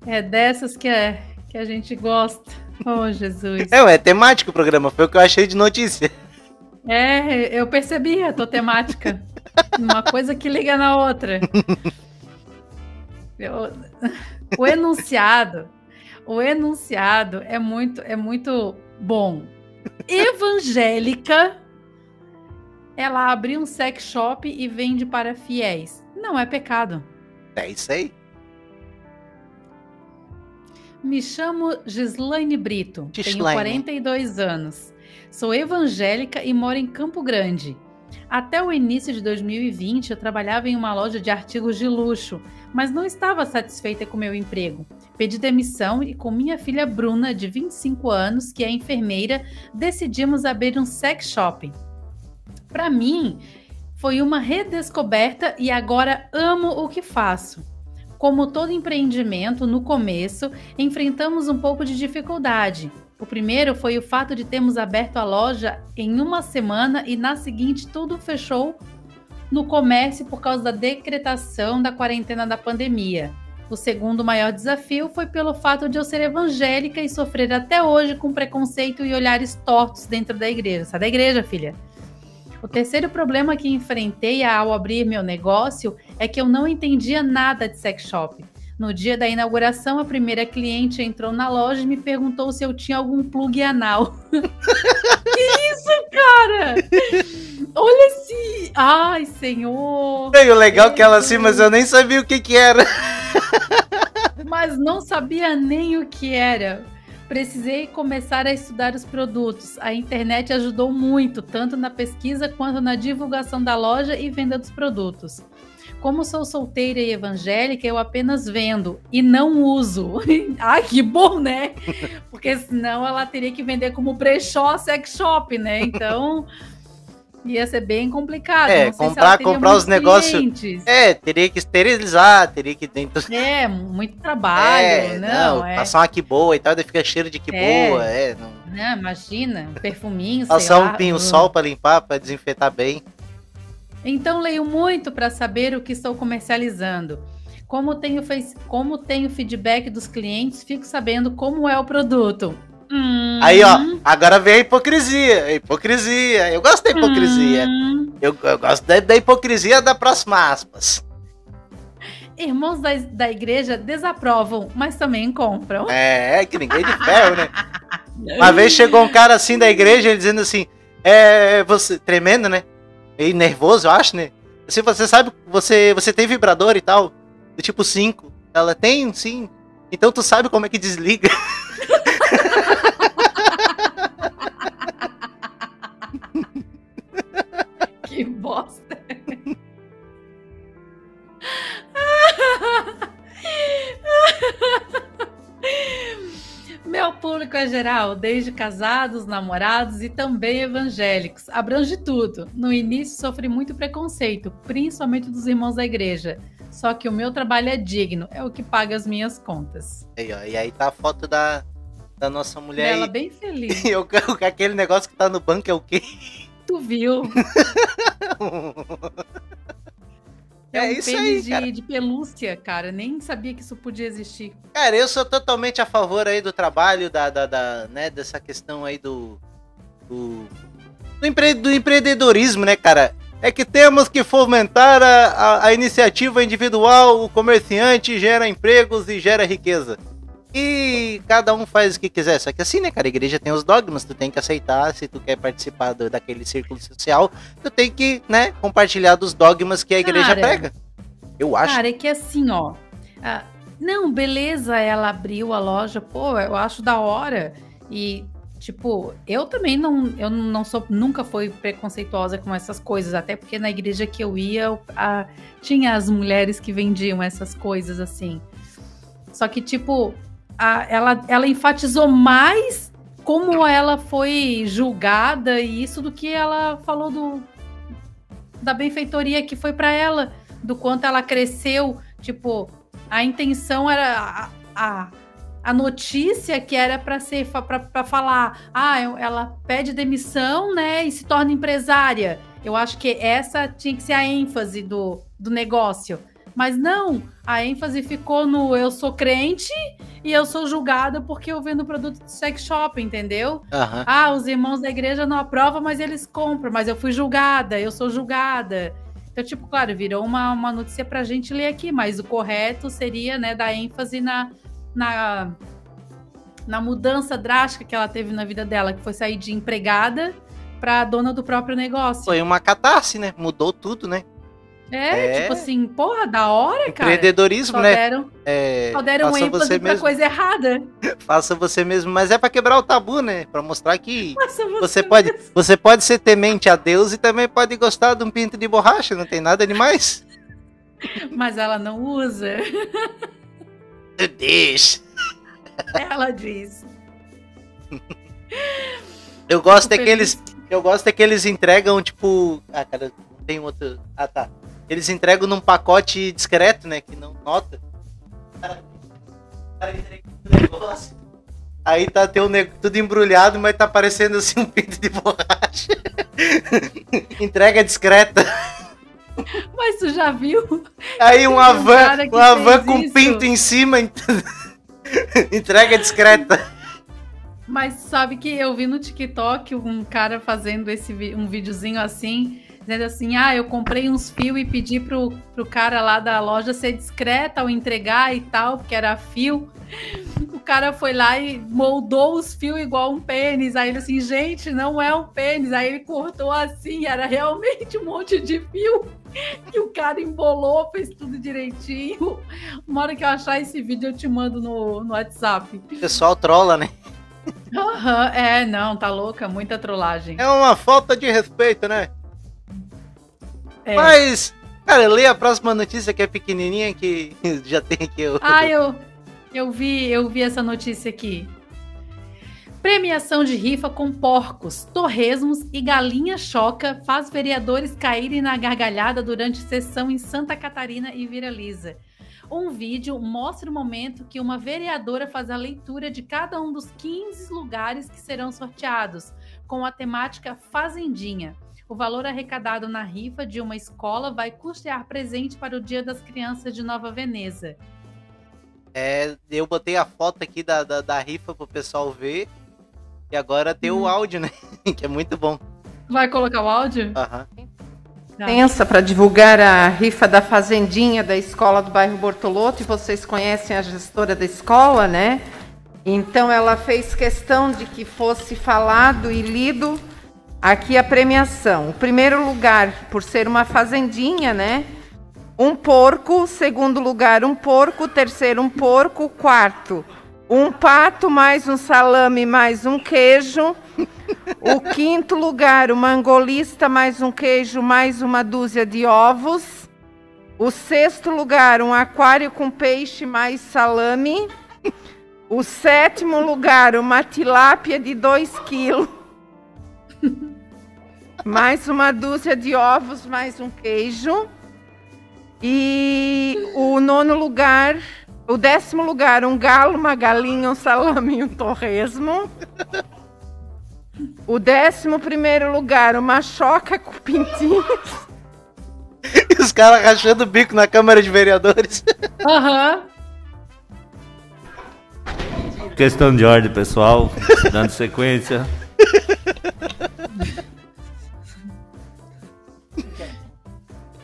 É dessas que, é, que a gente gosta. Oh, Jesus. É, é temático o programa, foi o que eu achei de notícia. É, eu percebi a tua temática. Uma coisa que liga na outra. Eu- o enunciado, o enunciado é muito, é muito bom. Evangélica, ela abriu um sex shop e vende para fiéis. Não é pecado. É isso aí. Me chamo Gislaine Brito, tenho Gislaine. 42 anos. Sou evangélica e moro em Campo Grande. Até o início de 2020, eu trabalhava em uma loja de artigos de luxo, mas não estava satisfeita com meu emprego. Pedi demissão e, com minha filha Bruna, de 25 anos, que é enfermeira, decidimos abrir um sex shop. Para mim, foi uma redescoberta e agora amo o que faço. Como todo empreendimento, no começo, enfrentamos um pouco de dificuldade. O primeiro foi o fato de termos aberto a loja em uma semana e na seguinte tudo fechou no comércio por causa da decretação da quarentena da pandemia. O segundo maior desafio foi pelo fato de eu ser evangélica e sofrer até hoje com preconceito e olhares tortos dentro da igreja. Sai da igreja, filha. O terceiro problema que enfrentei ao abrir meu negócio é que eu não entendia nada de sex shop. No dia da inauguração, a primeira cliente entrou na loja e me perguntou se eu tinha algum plug anal. (laughs) que isso, cara? Olha assim. Ai, senhor. E o legal é que ela assim, mas eu nem sabia o que que era. Mas não sabia nem o que era. Precisei começar a estudar os produtos. A internet ajudou muito, tanto na pesquisa quanto na divulgação da loja e venda dos produtos. Como sou solteira e evangélica, eu apenas vendo e não uso. Ai, (laughs) que bom, né? Porque senão ela teria que vender como brechó sex shop, né? Então ia ser bem complicado. É, Não comprar- comprar os negócios-. É, teria que esterilizar, teria que dentro. É, muito trabalho, É, não, é. passar uma que boa e tal, daí fica cheiro de que É. boa, é. Não... Né, imagina, um perfuminho, Passar um pinho-sol pra limpar, pra desinfetar bem. Então leio muito para saber o que estou comercializando. Como tenho, como tenho feedback dos clientes, fico sabendo como é o produto. Hum, Aí, ó, agora vem a hipocrisia. a Hipocrisia. Eu gosto da hipocrisia. hum. Eu, eu gosto da, da hipocrisia da próxima aspas. Irmãos da, da igreja desaprovam, mas também compram. É, que ninguém de ferro, né? (laughs) Uma vez chegou um cara assim da igreja, ele dizendo assim, é, você, tremendo, né? E nervoso, eu acho, né? Assim, você sabe, você, você tem vibrador e tal, do tipo 5. Ela tem, sim. Então tu sabe como é que desliga. (laughs) Que bosta. Meu público é geral, desde casados, namorados e também evangélicos. Abrange tudo. No início sofri muito preconceito, principalmente dos irmãos da igreja. Só que o meu trabalho é digno, é o que paga as minhas contas. Aí, ó, e aí tá a foto da, da nossa mulher Ela bem feliz. (laughs) E o- aquele negócio que tá no banco é o quê? Tu viu? (laughs) É, É um isso aí, de, cara. de pelúcia, cara. Nem sabia que isso podia existir. Cara, eu sou totalmente a favor aí do trabalho, da, da, da, né, dessa questão aí do. do, do, empre- do empreendedorismo, né, cara? É que temos que fomentar a, a, a iniciativa individual, o comerciante gera empregos e gera riqueza. E cada um faz o que quiser. Só que assim, né, cara? A igreja tem os dogmas, tu tem que aceitar. Se tu quer participar do- daquele círculo social, tu tem que, né, compartilhar dos dogmas que a igreja Cara, prega. Eu acho. Cara, é que assim, ó. ah, não, beleza, ela abriu a loja, pô, eu acho da hora. E, tipo, eu também não, eu não sou, nunca fui preconceituosa com essas coisas, até porque na igreja que eu ia, eu- a- tinha as mulheres que vendiam essas coisas assim. Só que, tipo, a- ela, ela enfatizou mais como ela foi julgada e isso do que ela falou do da benfeitoria que foi pra ela, do quanto ela cresceu, tipo, a intenção era a, a, a notícia que era pra ser pra falar, ah, ela pede demissão, né, e se torna empresária. Eu acho que essa tinha que ser a ênfase do, do negócio. Mas não, a ênfase ficou no eu sou crente e eu sou julgada porque eu vendo produto de sex shop, entendeu? Aham. Ah, os irmãos da igreja não aprovam, mas eles compram. Mas eu fui julgada, eu sou julgada. Então, tipo, claro, virou uma, uma notícia pra gente ler aqui, mas o correto seria, né, dar ênfase na, na, na mudança drástica que ela teve na vida dela, que foi sair de empregada pra dona do próprio negócio. Foi uma catarse, né? Mudou tudo, né? É, É. tipo assim, porra, da hora, cara. Empreendedorismo, Só né? deram, É, só deram ênfase você pra mesmo. coisa errada. Faça você mesmo, mas é pra quebrar o tabu, né? Pra mostrar que Nossa, você pode, você pode ser temente a Deus e também pode gostar de um pinto de borracha, não tem nada demais. Mas ela não usa. Deixa. Ela diz. Eu gosto é Fico que eles, eu gosto é que eles entregam tipo, ah, cara, tem outro. Ah, tá. Eles entregam num pacote discreto, né, que não nota. Cara, cara entrega um negócio. Aí tá teu ne- tudo embrulhado, mas tá parecendo assim um pinto de borracha. (laughs) Entrega discreta. Mas tu já viu? Aí Tem um um um Havan fez com isso. pinto em cima. ent- (laughs) Entrega discreta. Mas sabe que eu vi no TikTok um cara fazendo esse um videozinho assim, dizendo assim: ah, eu comprei uns fios e pedi pro, pro cara lá da loja ser discreta ao entregar e tal, porque era fio. (laughs) O cara foi lá e moldou os fios igual um pênis. Aí ele assim, gente, não é um pênis. Aí ele cortou assim, era realmente um monte de fio (laughs) que o cara embolou, fez tudo direitinho. Uma hora que eu achar esse vídeo, eu te mando no, no WhatsApp. O pessoal trola, né? Aham, é, não, tá louca, muita trollagem. É uma falta de respeito, né? É. Mas, cara, lê a próxima notícia que é pequenininha que (laughs) já tem aqui. o- Ah, eu, eu vi, eu vi essa notícia aqui. Premiação de rifa com porcos, torresmos e galinha choca faz vereadores caírem na gargalhada durante sessão em Santa Catarina e viraliza. Um vídeo mostra o momento que uma vereadora faz a leitura de cada um dos 15 lugares que serão sorteados, com a temática Fazendinha. O valor arrecadado na rifa de uma escola vai custear presente para o Dia das Crianças de Nova Veneza. É, eu botei a foto aqui da, da, da rifa pro pessoal ver. E agora tem Hum. o áudio, né? (laughs) que é muito bom. Vai colocar o áudio? Aham. Tá. Pensa para divulgar a rifa da Fazendinha da escola do bairro Bortoloto, e vocês conhecem a gestora da escola, né? Então ela fez questão de que fosse falado e lido aqui a premiação. O primeiro lugar, por ser uma fazendinha, né? Um porco, segundo lugar, um porco, terceiro, um porco, quarto, um pato, mais um salame, mais um queijo. O quinto lugar, uma angolista, mais um queijo, mais uma dúzia de ovos. O sexto lugar, um aquário com peixe, mais salame. O sétimo lugar, uma tilápia de 2 quilos. Mais uma dúzia de ovos, mais um queijo. E o nono lugar, o décimo lugar, um galo, uma galinha, um salame e um torresmo. O décimo primeiro lugar, uma choca com pintinhos. (laughs) E os caras rachando o bico na Câmara de Vereadores. (laughs) Aham. Questão de ordem, pessoal. Dando sequência.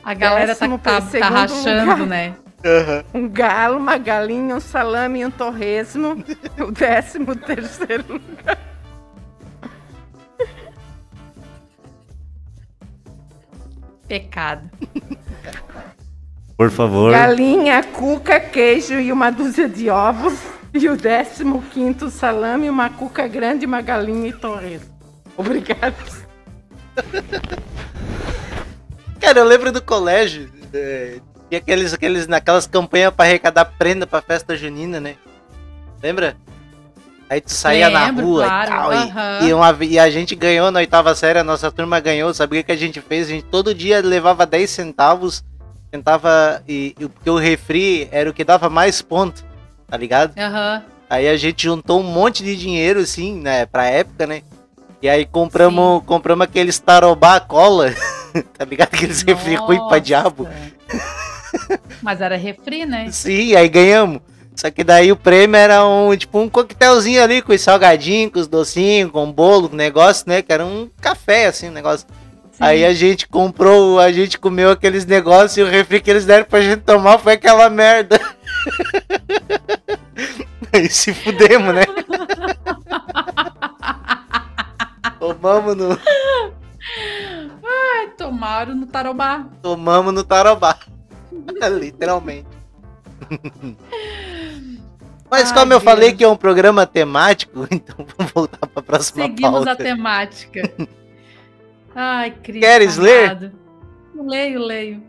A galera tá, tá, tá rachando, lugar. né? Aham. Um galo, uma galinha, um salame e um torresmo. (laughs) O décimo terceiro lugar. Pecado. Por favor. Galinha, cuca, queijo e uma dúzia de ovos. E o décimo quinto salame, uma cuca grande, uma galinha e torresmo. Obrigada. (laughs) Cara, eu lembro do colégio. É, tinha aqueles, aqueles, naquelas campanhas pra arrecadar prenda pra festa junina, né? Lembra? Aí tu saía na Lembro, rua claro, e tal. e- aham. E, uma, e a gente ganhou na oitava série, a nossa turma ganhou. Sabe o que a gente fez? A gente todo dia levava 10 centavos. Tentava. E, e- porque o refri era o que dava mais ponto, tá ligado? Aham. Aí a gente juntou um monte de dinheiro, assim, né, pra época, né? E aí compramos, compramos aqueles tarobá cola, (laughs) tá ligado? Aqueles refri ruim pra diabo. Mas era refri, né? Sim, aí ganhamos. Só que daí o prêmio era um, tipo, um coquetelzinho ali, com os salgadinhos, com os docinhos, com bolo, com negócio, né? Que era um café, assim, um negócio. Sim. Aí a gente comprou, a gente comeu aqueles negócios e o refri que eles deram pra gente tomar foi aquela merda. (laughs) Aí se fudemos, né? (laughs) tomamos no, (laughs) Ai, tomaram no tarobá. tomamos no tarobá. (laughs) Literalmente. (laughs) Mas Ai, como eu falei Deus. que é um programa temático, então vamos voltar pra próxima Seguimos pauta. a temática. Ai, Cristo. Queres ler? amado. Leio, leio.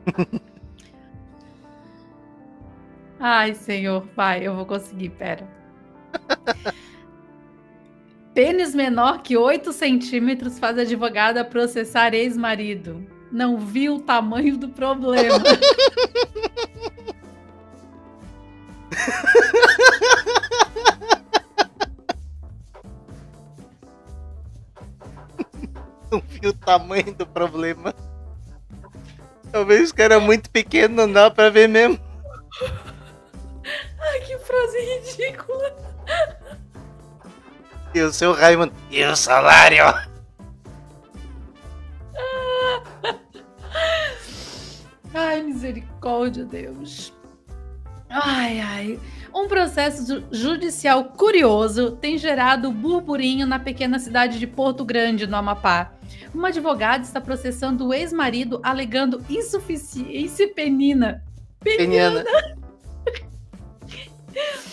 Ai, Senhor, vai, eu vou conseguir, pera. Pênis menor que 8 centímetros faz advogada processar ex-marido. Não viu o tamanho do problema. (laughs) Não vi o tamanho do problema. Talvez o cara é muito pequeno, não dá pra ver mesmo. Ai, que frase ridícula. E o seu Raimundo. E o salário? (laughs) Ai, misericórdia, Deus. Ai, ai. Um processo ju- judicial curioso tem gerado burburinho na pequena cidade de Porto Grande, no Amapá. Uma advogada está processando o ex-marido alegando insuficiência penina. Peniana. (laughs) (laughs)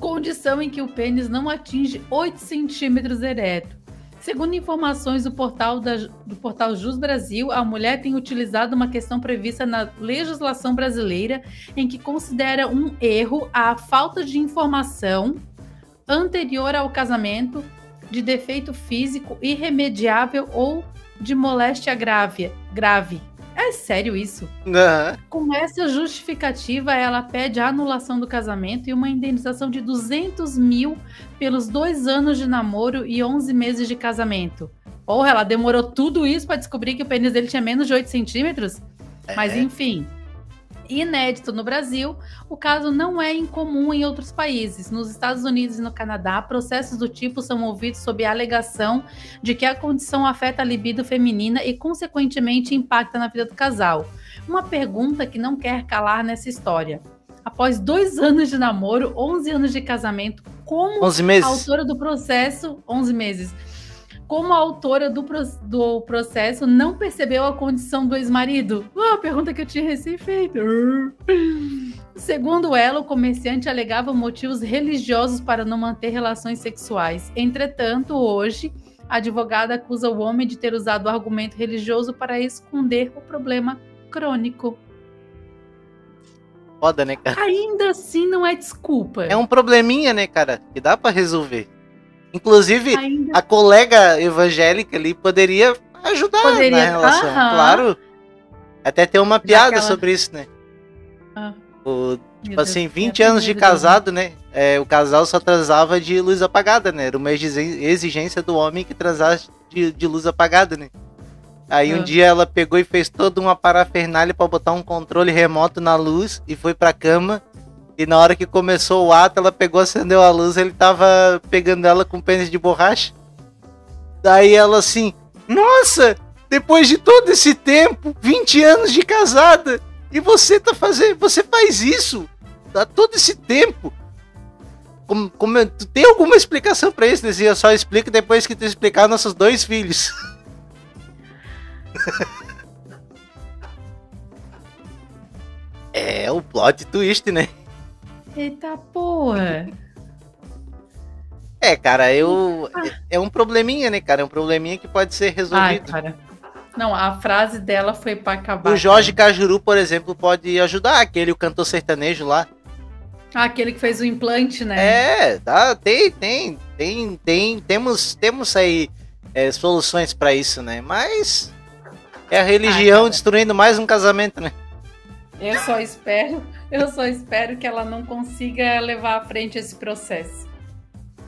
Condição em que o pênis não atinge 8 centímetros ereto. Segundo informações do portal, da- do portal Jus Brasil, a mulher tem utilizado uma questão prevista na legislação brasileira em que considera um erro a falta de informação anterior ao casamento de defeito físico irremediável ou de moléstia grave. grave. É sério isso? Aham. Com essa justificativa, ela pede a anulação do casamento e uma indenização de 200 mil pelos dois anos de namoro e 11 meses de casamento. Porra, ela demorou tudo isso pra descobrir que o pênis dele tinha menos de 8 centímetros? Mas É. enfim. Inédito no Brasil, o caso não é incomum em outros países. Nos Estados Unidos e no Canadá, processos do tipo são movidos sob a alegação de que a condição afeta a libido feminina e, consequentemente, impacta na vida do casal. Uma pergunta que não quer calar nessa história. Após dois (laughs) anos de namoro, 11 anos de casamento, como 11 a autora do processo, 11 meses. Como a autora do, do processo não percebeu a condição do ex-marido? Ah, a pergunta que eu tinha recém feito. Segundo ela, o comerciante alegava motivos religiosos para não manter relações sexuais. Entretanto, hoje, a advogada acusa o homem de ter usado o argumento religioso para esconder o problema crônico. Foda, né, cara? Ainda assim, não é desculpa. É um probleminha, né, cara? Que dá pra resolver. Inclusive, Ainda a colega evangélica ali poderia ajudar Poderia, na relação. aham. Claro. Até tem uma piada que ela- sobre isso, né? Ah. O, tipo assim, Deus, 20 é anos de casado, né? É, o casal só transava de luz apagada, né? Era uma exigência do homem que transasse de, de luz apagada, né? Aí um Ah. dia ela pegou e fez toda uma parafernália pra botar um controle remoto na luz e foi pra cama. E na hora que começou o ato, ela pegou, acendeu a luz, ele tava pegando ela com pênis de borracha. Daí ela assim, nossa, depois de todo esse tempo, 20 anos de casada, e você tá fazendo, você faz isso? Dá todo esse tempo. Como, como, tem alguma explicação pra isso? Dizia, só explica depois que tu explicar nossos dois filhos. (laughs) é o plot twist, né? Eita porra. É, cara, eu. É um probleminha, né, cara? É um probleminha que pode ser Ai, resolvido. cara. Não, a frase dela foi pra acabar. o Jorge cara. Cajuru, por exemplo, pode ajudar aquele o cantor sertanejo lá. Ah, aquele que fez o implante, né? É, tá, tem, tem, tem, tem, temos, temos aí é, soluções pra isso, né? Mas é a religião cara. destruindo mais um casamento, né? Eu só espero, eu só espero que ela não consiga levar à frente esse processo.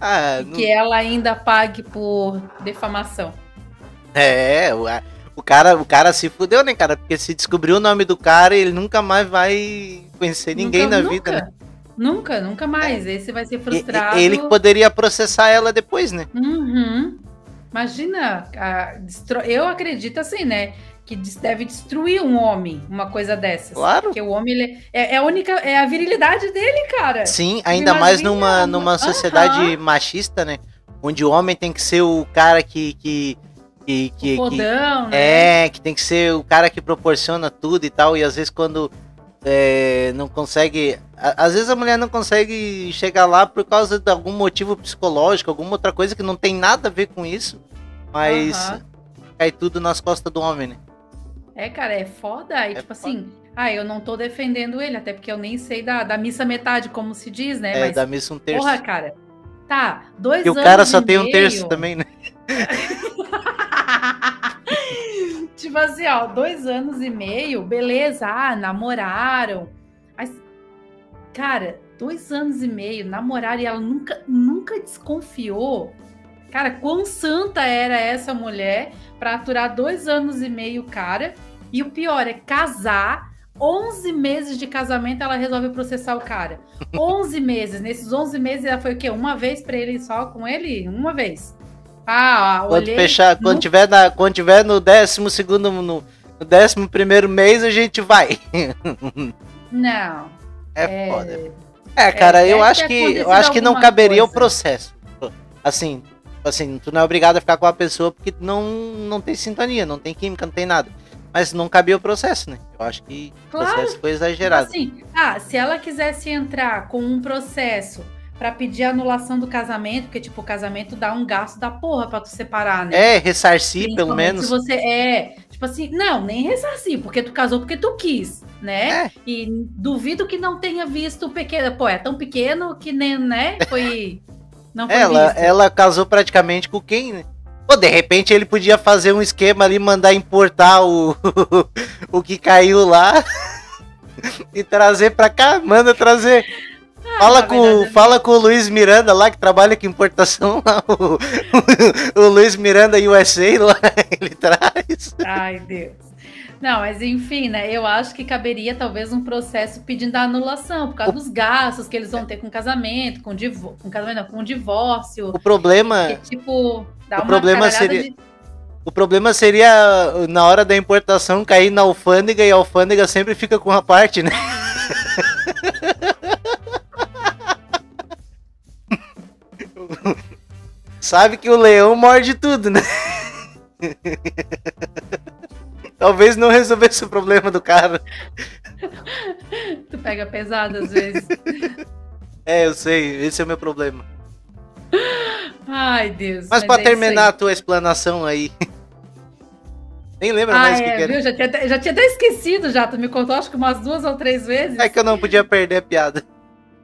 Ah, não- que ela ainda pague por defamação. é, o, o cara, o cara se fudeu, né, cara? Porque se descobriu o nome do cara, ele nunca mais vai conhecer ninguém Nunca- na nunca, vida, né? Nunca, nunca mais. Esse vai ser frustrado. ele que poderia processar ela depois, né? Uhum. Imagina, a- eu acredito assim, né? Que deve destruir um homem, uma coisa dessas. Claro. Porque o homem é, é a única, é a virilidade dele, cara. Sim, ainda mais numa, numa sociedade machista, né? Onde o homem tem que ser o cara que. que, que, que- que- né? é, que tem que ser o cara que proporciona tudo e tal. E às vezes quando é, não consegue. Às vezes a mulher não consegue chegar lá por causa de algum motivo psicológico, alguma outra coisa que não tem nada a ver com isso. Mas Aham. cai tudo nas costas do homem, né? É, cara, é foda. E, tipo foda. assim, ah, eu não tô defendendo ele, até porque eu nem sei da, da missa metade, como se diz, né? É, Mas, da missa um terço. porra, cara. Tá, dois e o anos cara só e tem um meio. terço também, né? (laughs) tipo assim, ó, dois anos e meio, beleza, ah, namoraram. Mas, cara, dois anos e meio, namoraram e ela nunca, nunca desconfiou. Cara, quão santa era essa mulher pra aturar dois anos e meio, cara. E o pior é casar. 11 meses de casamento, ela resolve processar o cara. 11 (laughs) meses. Nesses 11 meses, ela foi o quê? Uma vez pra ele só com ele? Uma vez. Ah, ó, Quando olhei. fechar, quando tiver na, quando tiver no décimo segundo, no, no décimo primeiro mês, a gente vai. (laughs) Não. É, foda. É, cara, eu deve acho que eu acho que não caberia o coisa. processo. Assim, assim, tu não é obrigado a ficar com a pessoa porque não não tem sintonia, não tem química, não tem nada. Mas não cabia o processo, né? Eu acho que Claro. o processo foi exagerado. assim, ah, se ela quisesse entrar com um processo pra pedir anulação do casamento, porque, tipo, o casamento dá um gasto da porra pra tu separar, né? É, ressarcir pelo menos. Se você é, tipo assim, não, nem ressarcir, porque tu casou porque tu quis, né? É. E duvido que não tenha visto pequeno. Pô, é tão pequeno que nem, né? Foi. Não foi Ela, visto. ela casou praticamente com quem, né? Pô, de repente ele podia fazer um esquema ali, mandar importar o, (laughs) o que caiu lá (laughs) e trazer pra cá. Manda trazer. Fala na com, verdade, fala com o Luiz Miranda lá, que trabalha com importação lá. (laughs) O, o Luiz Miranda USA lá, ele traz. Ai, Deus. Não, mas enfim, né? Eu acho que caberia talvez um processo pedindo a anulação, por causa dos gastos que eles vão ter com casamento, com, divo com casamento, não, com divórcio. O problema, Que, tipo, dá o problema seria- de- o problema seria na hora da importação cair na alfândega e a alfândega sempre fica com a parte, né? (laughs) Sabe que o leão morde tudo, né? (laughs) Talvez não resolvesse o problema do cara. Tu pega pesado às vezes. (laughs) É, eu sei, esse é o meu problema. Ai, Deus. Mas, pra é terminar a tua explanação aí. (laughs) Nem lembra Ah, mais o que, é, que era. viu? Já tinha, até- já tinha até esquecido já. Tu me contou acho que umas duas ou três vezes. É que eu não podia perder a piada.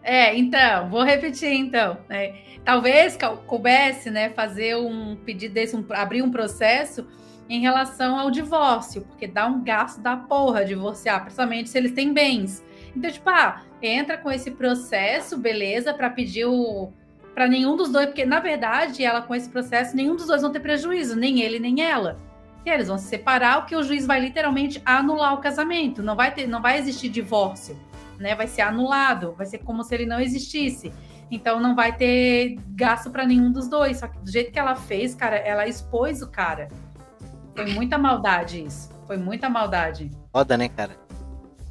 É, então, vou repetir então. né? Talvez coubesse, né, fazer um pedido desse, um- abrir um processo em relação ao divórcio, porque dá um gasto da porra divorciar, principalmente se eles têm bens. Então, tipo, ah, entra com esse processo, beleza, para pedir o para nenhum dos dois, porque na verdade, ela com esse processo, nenhum dos dois vão ter prejuízo, nem ele nem ela. E eles vão se separar, o que o juiz vai literalmente anular o casamento. Não vai ter, não vai existir divórcio né, vai ser anulado, vai ser como se ele não existisse. Então não vai ter gasto para nenhum dos dois. Só que do jeito que ela fez, cara, ela expôs o cara. Foi muita maldade isso. Foi muita maldade. Foda, né, cara?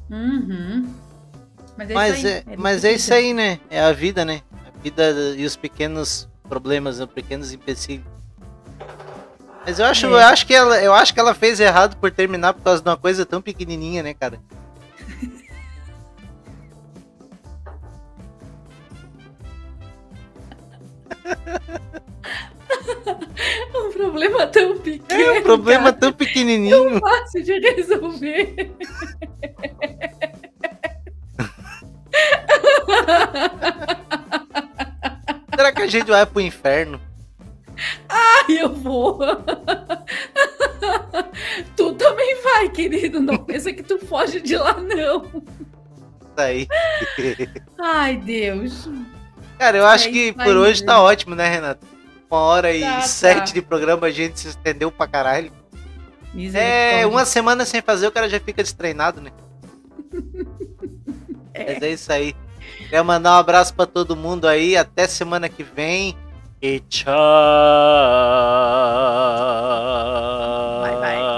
Uhum. Mas é Mas isso aí. é, É mas é isso aí, né? É a vida, né? A vida e os pequenos problemas, os pequenos empecilhos. Mas eu acho, É. eu acho que ela, eu acho que ela fez errado por terminar por causa de uma coisa tão pequenininha, né, cara? (laughs) (laughs) Um problema tão pequeno. É um problema cara, tão pequenininho. fácil de resolver. (laughs) Será que a gente vai pro inferno? Ai, eu vou. (laughs) tu também vai, querido. Não pensa que tu foge de lá, não. Tá aí. Ai, Deus. Cara, eu acho É que por aí, hoje tá gente. ótimo, né, Renato? uma hora e tá, tá. sete tá. de programa, a gente se estendeu pra caralho. É, uma semana sem fazer, o cara já fica destreinado, né? (laughs) é. Mas é isso aí. Quero mandar um abraço pra todo mundo aí. Até semana que vem. E tchau. Bye, bye.